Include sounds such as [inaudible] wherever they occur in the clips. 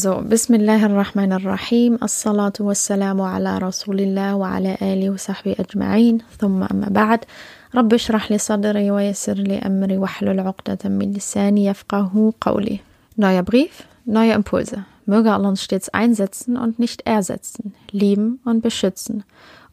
So, Bismillah ar-Rahman Rahim, As-Salatu wassalamu ala Rasulillah wa ala alihi wa sahbihi ajma'in, thumma amma ba'd. Rabbi shrah li sadri wa yassir li amri wa hlul uqdatan min lisani yafqahu qawli. Neuer Brief, neue Impulse. Möge Allah uns stets einsetzen und nicht ersetzen, lieben und beschützen,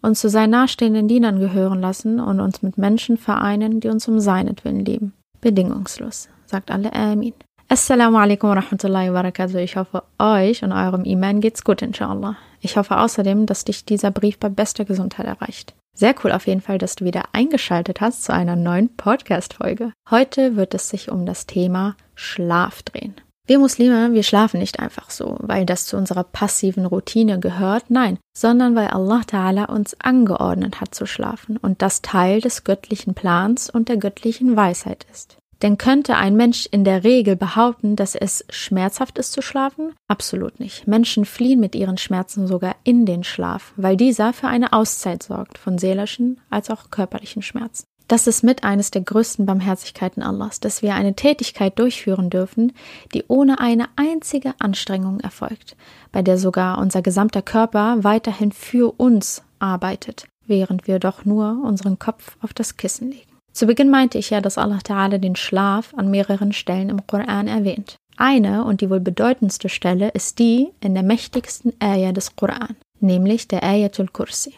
uns zu seinen nahestehenden Dienern gehören lassen und uns mit Menschen vereinen, die uns um seinetwillen lieben. Bedingungslos, sagt alle Amin. Assalamu alaikum wa rahmatullahi wa barakatuh. Ich hoffe, euch und eurem Iman geht's gut, inshallah. Ich hoffe außerdem, dass dich dieser Brief bei bester Gesundheit erreicht. Sehr cool auf jeden Fall, dass du wieder eingeschaltet hast zu einer neuen Podcast-Folge. Heute wird es sich um das Thema Schlaf drehen. Wir Muslime, wir schlafen nicht einfach so, weil das zu unserer passiven Routine gehört, nein, sondern weil Allah Ta'ala uns angeordnet hat zu schlafen und das Teil des göttlichen Plans und der göttlichen Weisheit ist. Denn könnte ein Mensch in der Regel behaupten, dass es schmerzhaft ist zu schlafen? Absolut nicht. Menschen fliehen mit ihren Schmerzen sogar in den Schlaf, weil dieser für eine Auszeit sorgt, von seelischen als auch körperlichen Schmerzen. Das ist mit eines der größten Barmherzigkeiten Allahs, dass wir eine Tätigkeit durchführen dürfen, die ohne eine einzige Anstrengung erfolgt, bei der sogar unser gesamter Körper weiterhin für uns arbeitet, während wir doch nur unseren Kopf auf das Kissen legen. Zu Beginn meinte ich ja, dass Allah Ta'ala den Schlaf an mehreren Stellen im Koran erwähnt. Eine und die wohl bedeutendste Stelle ist die in der mächtigsten Ayah des Koran, nämlich der Ayatul Kursi.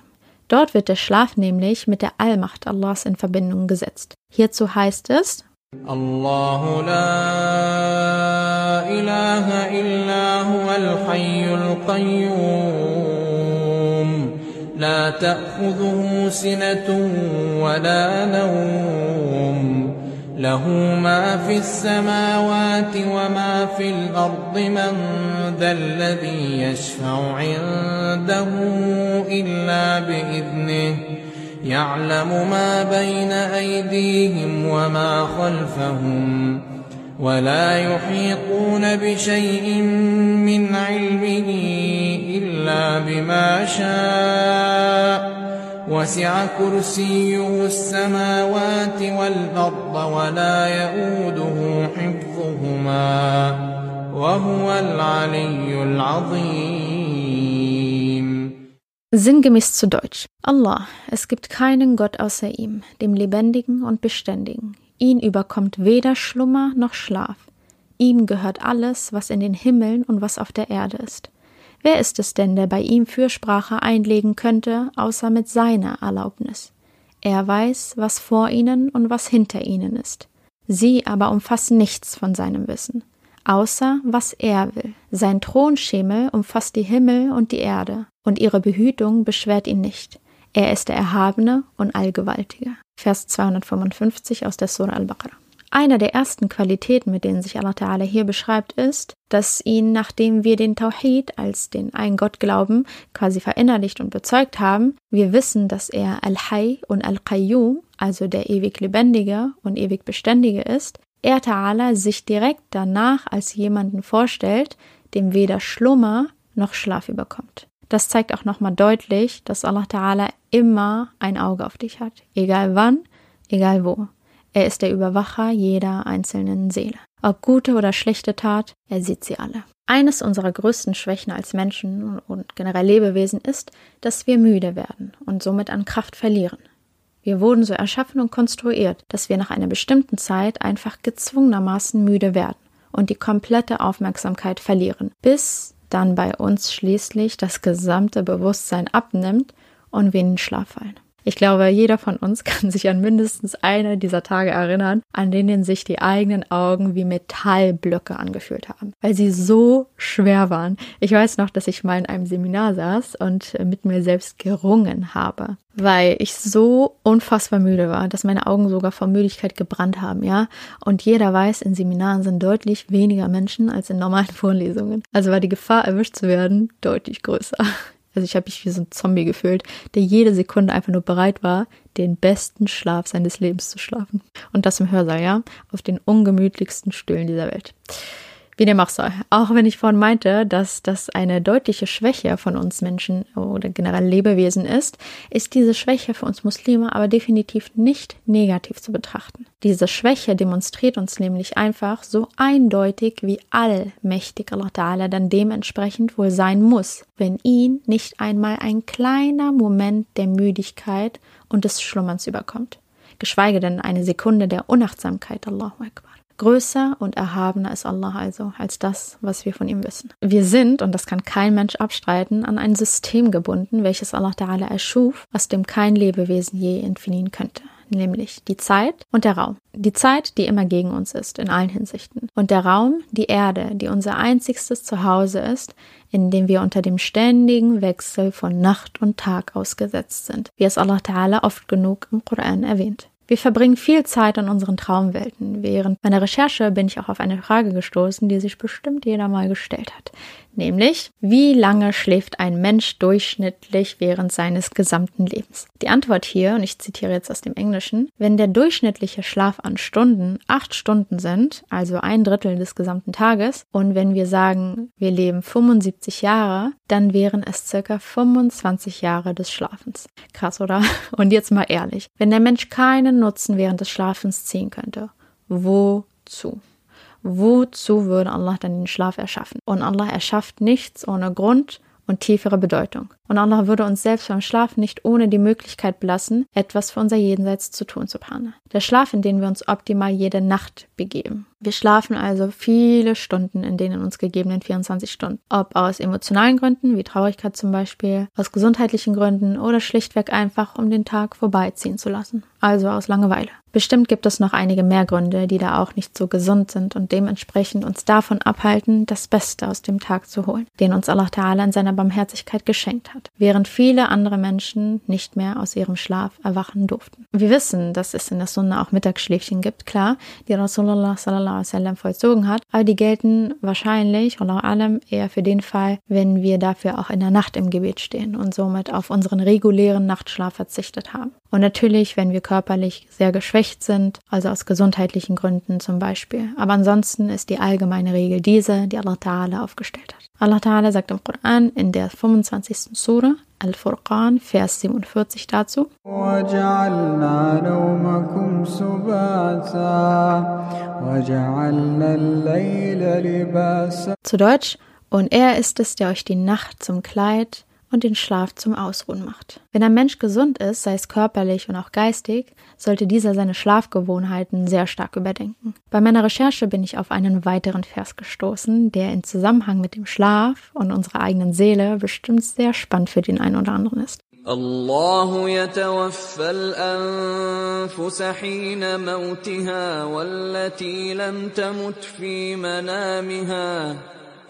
Dort wird der Schlaf nämlich mit der Allmacht Allahs in Verbindung gesetzt. Hierzu heißt es, Allahu la ilaha illa huwa al-hayyul qayyum لا تأخذه سنة ولا نوم. له ما في السماوات وما في الأرض من ذا الذي يشفع عنده إلا بإذنه. يعلم ما بين أيديهم وما خلفهم. ولا يحيطون بشيء من علمه إلا بما شاء وسع كرسيه السماوات والأرض ولا يؤوده حفظهما وهو العلي العظيم Sinngemäß zu Deutsch. Allah, es gibt keinen Gott außer ihm, dem Lebendigen und Beständigen. Ihn überkommt weder Schlummer noch Schlaf. Ihm gehört alles, was in den Himmeln und was auf der Erde ist. Wer ist es denn, der bei ihm Fürsprache einlegen könnte, außer mit seiner Erlaubnis? Er weiß, was vor ihnen und was hinter ihnen ist. Sie aber umfassen nichts von seinem Wissen, außer was er will. Sein Thronschemel umfasst die Himmel und die Erde, und ihre Behütung beschwert ihn nicht. Er ist der Erhabene und Allgewaltige. Vers 255 aus der Surah Al-Baqarah. Eine der ersten Qualitäten, mit denen sich Allah Ta'ala hier beschreibt, ist, dass ihn, nachdem wir den Tawhid als den einen Gott glauben, quasi verinnerlicht und bezeugt haben, wir wissen, dass er Al-Hay und Al-Qayyum, also der ewig Lebendige und ewig Beständige ist, er Ta'ala sich direkt danach als jemanden vorstellt, dem weder Schlummer noch Schlaf überkommt. Das zeigt auch nochmal deutlich, dass Allah Ta'ala immer ein Auge auf dich hat, egal wann, egal wo. Er ist der Überwacher jeder einzelnen Seele. Ob gute oder schlechte Tat, er sieht sie alle. Eines unserer größten Schwächen als Menschen und generell Lebewesen ist, dass wir müde werden und somit an Kraft verlieren. Wir wurden so erschaffen und konstruiert, dass wir nach einer bestimmten Zeit einfach gezwungenermaßen müde werden und die komplette Aufmerksamkeit verlieren, bis dann bei uns schließlich das gesamte Bewusstsein abnimmt und wir in den Schlaf fallen. Ich glaube, jeder von uns [laughs] kann sich an mindestens eine dieser Tage erinnern, an denen sich die eigenen Augen wie Metallblöcke angefühlt haben, weil sie so schwer waren. Ich weiß noch, dass ich mal in einem Seminar saß und mit mir selbst gerungen habe, weil ich so unfassbar müde war, dass meine Augen sogar vor Müdigkeit gebrannt haben, ja. Und jeder weiß, in Seminaren sind deutlich weniger Menschen als in normalen [laughs] Vorlesungen. Also war die Gefahr, erwischt zu werden, deutlich größer. Also ich habe mich wie so ein Zombie gefühlt, der jede Sekunde einfach nur bereit war, den besten Schlaf seines Lebens zu schlafen. Und das im Hörsaal, ja, auf den ungemütlichsten Stühlen dieser Welt. Wie dem auch sei. Auch wenn ich vorhin meinte, dass das eine deutliche Schwäche von uns Menschen oder generell Lebewesen ist, ist diese Schwäche für uns Muslime aber definitiv nicht negativ zu betrachten. Diese Schwäche demonstriert uns nämlich einfach so eindeutig, wie allmächtig Allah Ta'ala dann dementsprechend wohl sein muss, wenn ihn nicht einmal ein kleiner Moment der Müdigkeit und des Schlummerns überkommt. Geschweige denn eine Sekunde der Unachtsamkeit, Allahu Akbar. Größer und erhabener ist Allah also als das, was wir von ihm wissen. Wir sind, und das kann kein Mensch abstreiten, an ein System gebunden, welches Allah Ta'ala erschuf, aus dem kein Lebewesen je entfliehen könnte nämlich die Zeit und der Raum. Die Zeit, die immer gegen uns ist, in allen Hinsichten. Und der Raum, die Erde, die unser einzigstes Zuhause ist, in dem wir unter dem ständigen Wechsel von Nacht und Tag ausgesetzt sind, wie es Allah Ta'ala oft genug im Koran erwähnt. Wir verbringen viel Zeit an unseren Traumwelten. Während meiner Recherche bin ich auch auf eine Frage gestoßen, die sich bestimmt jeder mal gestellt hat nämlich wie lange schläft ein Mensch durchschnittlich während seines gesamten Lebens? Die Antwort hier, und ich zitiere jetzt aus dem Englischen, wenn der durchschnittliche Schlaf an Stunden acht Stunden sind, also ein Drittel des gesamten Tages, und wenn wir sagen, wir leben 75 Jahre, dann wären es circa 25 Jahre des Schlafens. Krass, oder? Und jetzt mal ehrlich, wenn der Mensch keinen Nutzen während des Schlafens ziehen könnte, wozu? Wozu würde Allah dann den Schlaf erschaffen? Und Allah erschafft nichts ohne Grund und tiefere Bedeutung. Und Allah würde uns selbst beim Schlaf nicht ohne die Möglichkeit belassen, etwas für unser Jenseits zu tun, Subhane. Der Schlaf, in den wir uns optimal jede Nacht begeben. Wir schlafen also viele Stunden in denen uns gegebenen 24 Stunden. Ob aus emotionalen Gründen, wie Traurigkeit zum Beispiel, aus gesundheitlichen Gründen oder schlichtweg einfach, um den Tag vorbeiziehen zu lassen. Also aus Langeweile. Bestimmt gibt es noch einige mehr Gründe, die da auch nicht so gesund sind und dementsprechend uns davon abhalten, das Beste aus dem Tag zu holen, den uns Allah Ta'ala in seiner Barmherzigkeit geschenkt hat, während viele andere Menschen nicht mehr aus ihrem Schlaf erwachen durften. Wir wissen, dass es in der Sunna auch Mittagsschläfchen gibt, klar, die Rasulullah sallallahu alaihi vollzogen hat, aber die gelten wahrscheinlich, Allah allem, eher für den Fall, wenn wir dafür auch in der Nacht im Gebet stehen und somit auf unseren regulären Nachtschlaf verzichtet haben. Und natürlich, wenn wir körperlich sehr geschwächt sind, also aus gesundheitlichen Gründen zum Beispiel. Aber ansonsten ist die allgemeine Regel diese, die Allah Ta'ala aufgestellt hat. Allah Ta'ala sagt im Koran in der 25. Surah, Al-Furqan, Vers 47 dazu. Zu Deutsch, und er ist es, der euch die Nacht zum Kleid und den Schlaf zum Ausruhen macht. Wenn ein Mensch gesund ist, sei es körperlich und auch geistig, sollte dieser seine Schlafgewohnheiten sehr stark überdenken. Bei meiner Recherche bin ich auf einen weiteren Vers gestoßen, der in Zusammenhang mit dem Schlaf und unserer eigenen Seele bestimmt sehr spannend für den einen oder anderen ist. الله يتوفى الأنفس حين موتها والتي لم تمت في منامها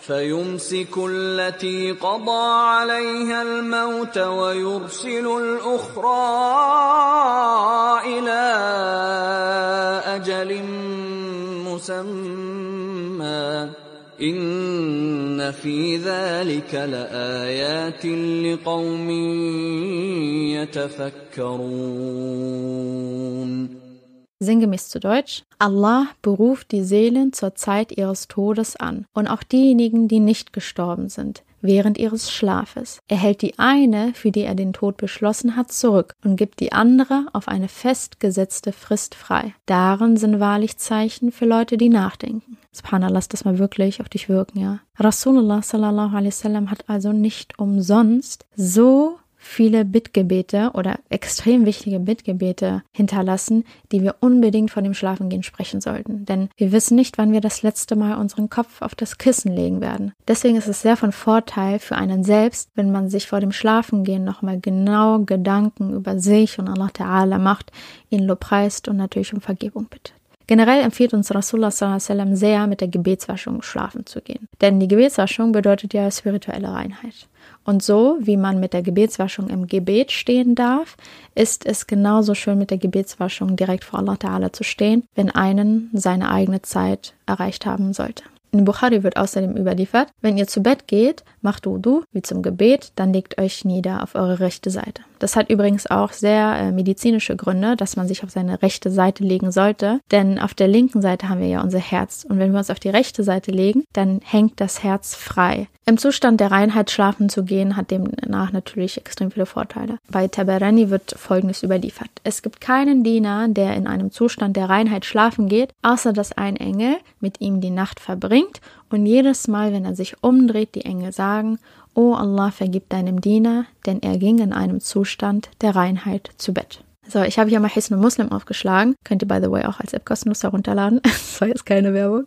فيمسك التي قضى عليها الموت ويرسل الأخرى إلى أجل مسمى. إن في ذلك لآيات لقوم يتفكرون. Sinngemäß zu Deutsch, Allah beruft die Seelen zur Zeit ihres Todes an und auch diejenigen, die nicht gestorben sind, während ihres Schlafes. Er hält die eine, für die er den Tod beschlossen hat, zurück und gibt die andere auf eine festgesetzte Frist frei. Darin sind wahrlich Zeichen für Leute, die nachdenken. Subhanallah, lass das mal wirklich auf dich wirken, ja. Rasulullah sallallahu alaihi wasallam hat also nicht umsonst so viele Bittgebete oder extrem wichtige Bittgebete hinterlassen, die wir unbedingt vor dem Schlafengehen sprechen sollten. Denn wir wissen nicht, wann wir das letzte Mal unseren Kopf auf das Kissen legen werden. Deswegen ist es sehr von Vorteil für einen selbst, wenn man sich vor dem Schlafengehen nochmal genau Gedanken über sich und Allah Ta'ala macht, ihn lobpreist und natürlich um Vergebung bittet. Generell empfiehlt uns Rasulullah sallam sehr, mit der Gebetswaschung schlafen zu gehen. Denn die Gebetswaschung bedeutet ja spirituelle Reinheit. Und so, wie man mit der Gebetswaschung im Gebet stehen darf, ist es genauso schön mit der Gebetswaschung direkt vor Allah Ta'ala zu stehen, wenn einen seine eigene Zeit erreicht haben sollte. In Bukhari wird außerdem überliefert, wenn ihr zu Bett geht, macht Wudu wie zum Gebet, dann legt euch nieder auf eure rechte Seite. Das hat übrigens auch sehr äh, medizinische Gründe, dass man sich auf seine rechte Seite legen sollte. Denn auf der linken Seite haben wir ja unser Herz. Und wenn wir uns auf die rechte Seite legen, dann hängt das Herz frei. Im Zustand der Reinheit schlafen zu gehen, hat demnach natürlich extrem viele Vorteile. Bei Tabarani wird Folgendes überliefert. Es gibt keinen Diener, der in einem Zustand der Reinheit schlafen geht, außer dass ein Engel mit ihm die Nacht verbringt und jedes Mal, wenn er sich umdreht, die Engel sagen, O Allah, vergib deinem Diener, denn er ging in einem Zustand der Reinheit zu Bett. So, ich habe hier mal Hisn Muslim aufgeschlagen. Könnt ihr, by the way, auch als App kostenlos herunterladen. [laughs] das war jetzt keine Werbung.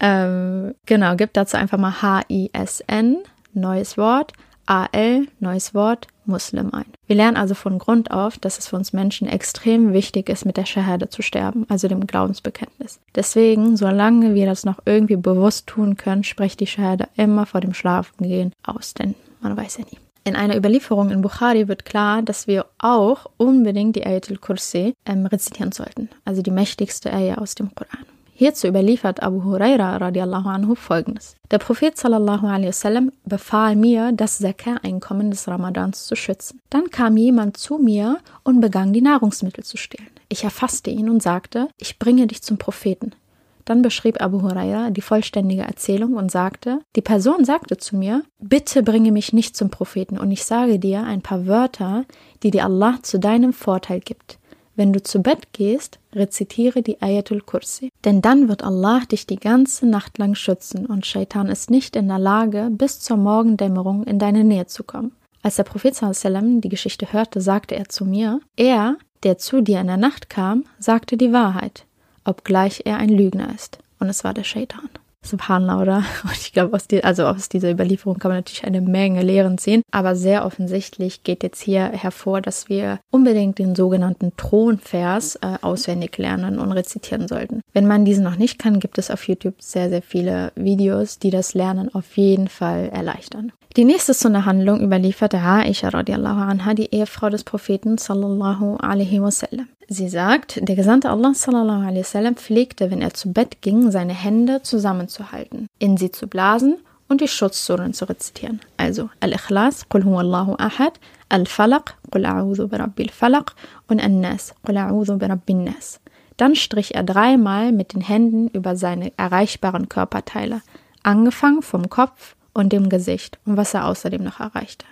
Ähm, genau, gibt dazu einfach mal H-I-S-N, neues Wort, A-L, neues Wort, Muslim ein. Wir lernen also von Grund auf, dass es für uns Menschen extrem wichtig ist, mit der Shahada zu sterben, also dem Glaubensbekenntnis. Deswegen, solange wir das noch irgendwie bewusst tun können, sprecht die Shahada immer vor dem Schlafengehen aus, denn man weiß ja nie. In einer Überlieferung in Bukhari wird klar, dass wir auch unbedingt die Ayatul Kursi ähm, rezitieren sollten, also die mächtigste Ayah aus dem Koran. Hierzu überliefert Abu Huraira radiallahu anhu folgendes. Der Prophet sallallahu alaihi wasallam befahl mir, das Zakah-Einkommen des Ramadans zu schützen. Dann kam jemand zu mir und begann die Nahrungsmittel zu stehlen. Ich erfasste ihn und sagte, ich bringe dich zum Propheten. Dann beschrieb Abu Huraira die vollständige Erzählung und sagte, die Person sagte zu mir, bitte bringe mich nicht zum Propheten und ich sage dir ein paar Wörter, die dir Allah zu deinem Vorteil gibt. Wenn du zu Bett gehst, rezitiere die Ayatul Kursi. Denn dann wird Allah dich die ganze Nacht lang schützen und Shaitan ist nicht in der Lage, bis zur Morgendämmerung in deine Nähe zu kommen. Als der Prophet sallam die Geschichte hörte, sagte er zu mir, er, der zu dir in der Nacht kam, sagte die Wahrheit, obgleich er ein Lügner ist. Und es war der Shaitan. Subhanallah, oder? [laughs] Und ich glaube, aus, die, also aus dieser Überlieferung kann man natürlich eine Menge Lehren ziehen. Aber sehr offensichtlich geht jetzt hier hervor, dass wir unbedingt den sogenannten Thronvers äh, auswendig lernen und rezitieren sollten. Wenn man diesen noch nicht kann, gibt es auf YouTube sehr, sehr viele Videos, die das Lernen auf jeden Fall erleichtern. Die nächste Sunna-Handlung überlieferte Aisha radiallahu anha, die Ehefrau des Propheten sallallahu alaihi wasallam. Sie sagt, der Gesandte Allah sallallahu alaihi wasallam pflegte, wenn er zu Bett ging, seine Hände zusammenzuhalten, in sie zu blasen und die Schutzsuren zu rezitieren. Also Al-Ikhlas, Qul huwallahu ahad, Al-Falaq, Qul a'udhu birabbil Falaq und An-Nas, Qul a'udhu birabbin Nas. Dann strich er dreimal mit den Händen über seine erreichbaren Körperteile, angefangen vom Kopf und dem Gesicht und was er außerdem noch erreichte.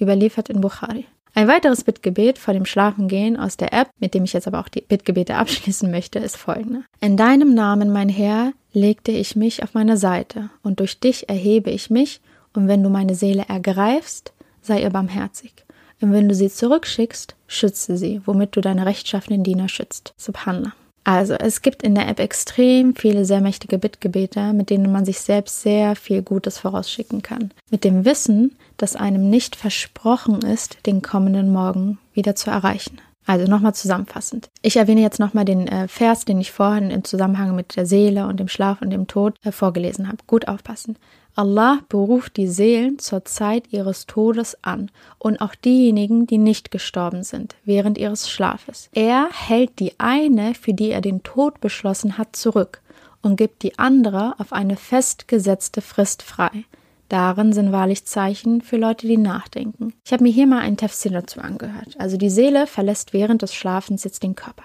Überliefert in Bukhari. Ein weiteres Bittgebet vor dem Schlafengehen aus der App, mit dem ich jetzt aber auch die Bittgebete [laughs] abschließen möchte, ist folgende. In deinem Namen, mein Herr, legte ich mich auf meine Seite, und durch dich erhebe ich mich, und wenn du meine Seele ergreifst, sei ihr barmherzig. Und wenn du sie zurückschickst, schütze sie, womit du deine rechtschaffenen Diener schützt. Subhanallah. Also, es gibt in der App extrem viele sehr mächtige Bittgebete, mit denen man sich selbst sehr viel Gutes vorausschicken kann. Mit dem Wissen, dass einem nicht versprochen ist, den kommenden Morgen wieder zu erreichen. Also nochmal zusammenfassend. Ich erwähne jetzt nochmal den äh, Vers, den ich vorhin im Zusammenhang mit der Seele und dem Schlaf und dem Tod äh, vorgelesen habe. Gut aufpassen. Allah beruft die Seelen zur Zeit ihres Todes an und auch diejenigen, die nicht gestorben sind, während ihres Schlafes. Er hält die eine, für die er den Tod beschlossen hat, zurück und gibt die andere auf eine festgesetzte Frist frei. Darin sind wahrlich Zeichen für Leute, die nachdenken. Ich habe mir hier mal einen Tafsir dazu angehört. Also die Seele verlässt während des Schlafens jetzt den Körper.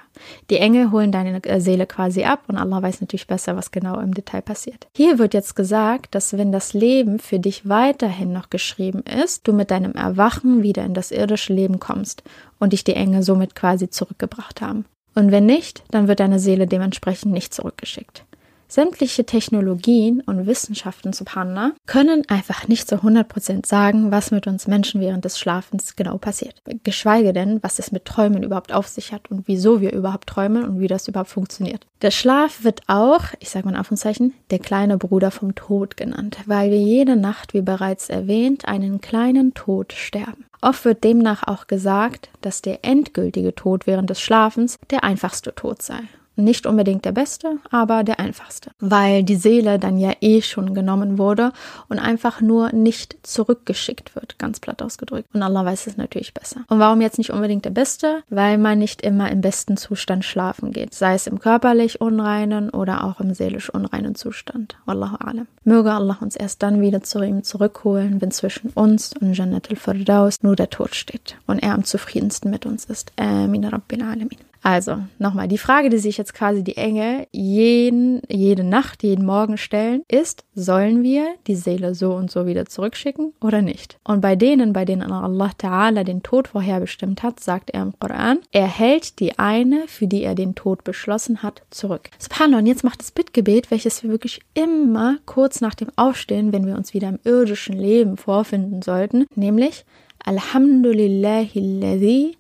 Die Engel holen deine äh, Seele quasi ab und Allah weiß natürlich besser, was genau im Detail passiert. Hier wird jetzt gesagt, dass wenn das Leben für dich weiterhin noch geschrieben ist, du mit deinem Erwachen wieder in das irdische Leben kommst und dich die Engel somit quasi zurückgebracht haben. Und wenn nicht, dann wird deine Seele dementsprechend nicht zurückgeschickt. Sämtliche Technologien und Wissenschaften, subhanallah, können einfach nicht zu 100% sagen, was mit uns Menschen während des Schlafens genau passiert. Geschweige denn, was es mit Träumen überhaupt auf sich hat und wieso wir überhaupt träumen und wie das überhaupt funktioniert. Der Schlaf wird auch, ich sage mal in Anführungszeichen, der kleine Bruder vom Tod genannt, weil wir jede Nacht, wie bereits erwähnt, einen kleinen Tod sterben. Oft wird demnach auch gesagt, dass der endgültige Tod während des Schlafens der einfachste Tod sei Nicht unbedingt der beste, aber der einfachste, weil die Seele dann ja eh schon genommen wurde und einfach nur nicht zurückgeschickt wird, ganz platt ausgedrückt. Und Allah weiß es natürlich besser. Und warum jetzt nicht unbedingt der beste? Weil man nicht immer im besten Zustand schlafen geht, sei es im körperlich unreinen oder auch im seelisch unreinen Zustand. Wallahu alam. Möge Allah uns erst dann wieder zu ihm zurückholen, wenn zwischen uns und Jannat al-Firdaus nur der Tod steht und er am zufriedensten mit uns ist. Amin Rabbil Alamin. Also, nochmal, die Frage, die sich jetzt quasi die Engel jeden, jede Nacht, jeden Morgen stellen, ist, sollen wir die Seele so und so wieder zurückschicken oder nicht? Und bei denen, bei denen Allah Ta'ala den Tod vorherbestimmt hat, sagt er im Koran, er hält die eine, für die er den Tod beschlossen hat, zurück. Subhanallah, und jetzt macht das Bittgebet, welches wir wirklich immer kurz nach dem Aufstehen, wenn wir uns wieder im irdischen Leben vorfinden sollten, nämlich Alhamdulillahi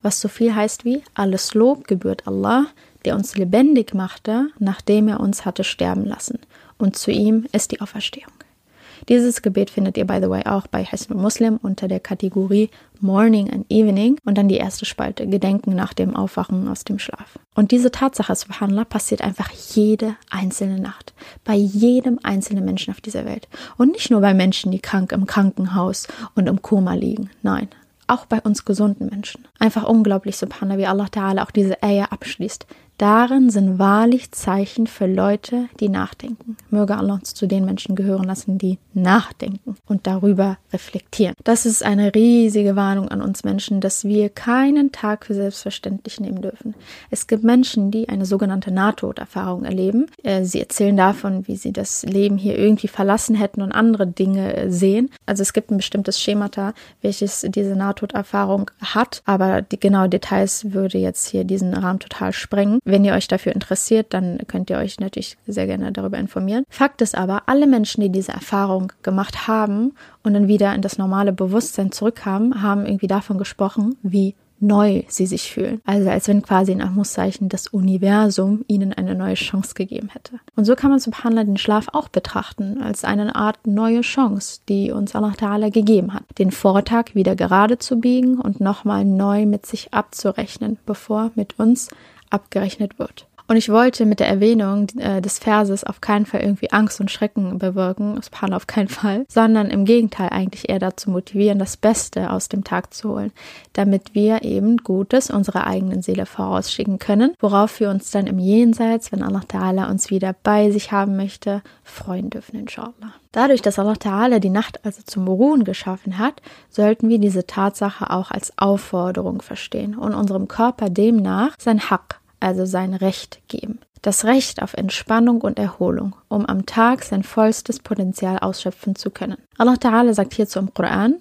Was so viel heißt wie alles Lob gebührt Allah, der uns lebendig machte, nachdem er uns hatte sterben lassen. Und zu ihm ist die Auferstehung. Dieses Gebet findet ihr, by the way, auch bei Hisn Muslim unter der Kategorie Morning and Evening und dann die erste Spalte Gedenken nach dem Aufwachen aus dem Schlaf. Und diese Tatsache, subhanallah, passiert einfach jede einzelne Nacht. Bei jedem einzelnen Menschen auf dieser Welt. Und nicht nur bei Menschen, die krank im Krankenhaus und im Koma liegen. Nein, auch bei uns gesunden Menschen. Einfach unglaublich, subhanallah, wie Allah Ta'ala auch diese Eier abschließt. Darin sind wahrlich Zeichen für Leute, die nachdenken. Möge Allah uns zu den Menschen gehören lassen, die nachdenken und darüber reflektieren. Das ist eine riesige Warnung an uns Menschen, dass wir keinen Tag für selbstverständlich nehmen dürfen. Es gibt Menschen, die eine sogenannte Nahtoderfahrung erleben. Äh, sie erzählen davon, wie sie das Leben hier irgendwie verlassen hätten und andere Dinge äh, sehen. Also es gibt ein bestimmtes Schemata, welches diese Nahtoderfahrung hat, aber die genauen Details würde jetzt hier diesen Rahmen total sprengen. Wenn ihr euch dafür interessiert, dann könnt ihr euch natürlich sehr gerne darüber informieren. Fakt ist aber, alle Menschen, die diese Erfahrung gemacht haben und dann wieder in das normale Bewusstsein zurückkamen, haben irgendwie davon gesprochen, wie neu sie sich fühlen. Also als wenn quasi in Anführungszeichen das Universum ihnen eine neue Chance gegeben hätte. Und so kann man subhanallah den Schlaf auch betrachten, als eine Art neue Chance, die uns Allah Ta'ala gegeben hat. Den Vortag wieder gerade zu biegen und nochmal neu mit sich abzurechnen, bevor mit uns abgerechnet wird. Und ich wollte mit der Erwähnung äh, des Verses auf keinen Fall irgendwie Angst und Schrecken bewirken, Subhanallah auf keinen Fall, sondern im Gegenteil eigentlich eher dazu motivieren, das Beste aus dem Tag zu holen, damit wir eben Gutes unserer eigenen Seele vorausschicken können, worauf wir uns dann im Jenseits, wenn Allah Ta'ala uns wieder bei sich haben möchte, freuen dürfen, inshallah. Dadurch, dass Allah Ta'ala die Nacht also zum Ruhen geschaffen hat, sollten wir diese Tatsache auch als Aufforderung verstehen und unserem Körper demnach sein Haq, also sein Recht geben. Das Recht auf Entspannung und Erholung, um am Tag sein vollstes Potenzial ausschöpfen zu können. Allah Ta'ala sagt hierzu im Koran,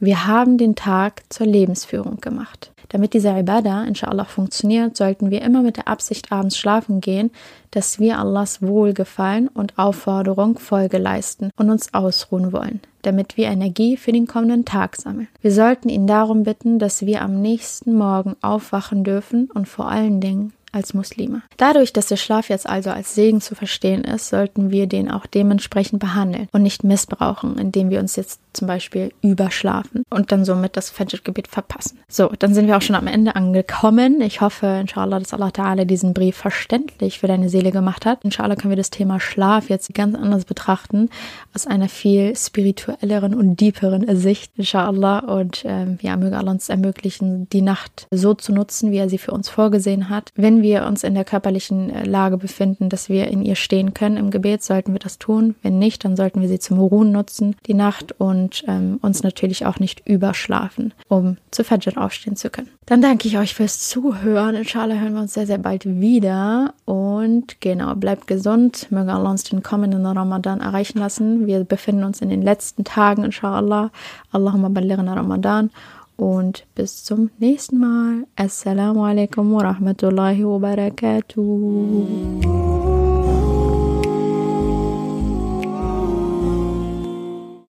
wir haben den Tag zur Lebensführung gemacht. Damit dieser Ibadah inshallah funktioniert, sollten wir immer mit der Absicht abends schlafen gehen, dass wir Allahs Wohlgefallen und Aufforderung Folge leisten und uns ausruhen wollen, damit wir Energie für den kommenden Tag sammeln. Wir sollten ihn darum bitten, dass wir am nächsten Morgen aufwachen dürfen und vor allen Dingen als Muslime. Dadurch, dass der Schlaf jetzt also als Segen zu verstehen ist, sollten wir den auch dementsprechend behandeln und nicht missbrauchen, indem wir uns jetzt zum Beispiel überschlafen und dann somit das Fajr-Gebet verpassen. So, dann sind wir auch schon am Ende angekommen. Ich hoffe, inshallah, dass Allah Ta'ala diesen Brief verständlich für deine Seele gemacht hat. Inshallah können wir das Thema Schlaf jetzt ganz anders betrachten, aus einer viel spirituelleren und deeperen Sicht, inshallah. Und ähm, ja, möge Allah uns ermöglichen, die Nacht so zu nutzen, wie er sie für uns vorgesehen hat. Wenn wir uns in der körperlichen äh, Lage befinden, dass wir in ihr stehen können im Gebet, sollten wir das tun. Wenn nicht, dann sollten wir sie zum Ruhen nutzen, die Nacht und und ähm, uns natürlich auch nicht überschlafen, um zu Fajr aufstehen zu können. Dann danke ich euch fürs Zuhören. Inshallah hören wir uns sehr, sehr bald wieder. Und genau, bleibt gesund. Möge Allah uns den kommenden Ramadan erreichen lassen. Wir befinden uns in den letzten Tagen, inshallah. Allahumma balighna Ramadan. Und bis zum nächsten Mal. Assalamu alaikum wa rahmatullahi wa barakatuh.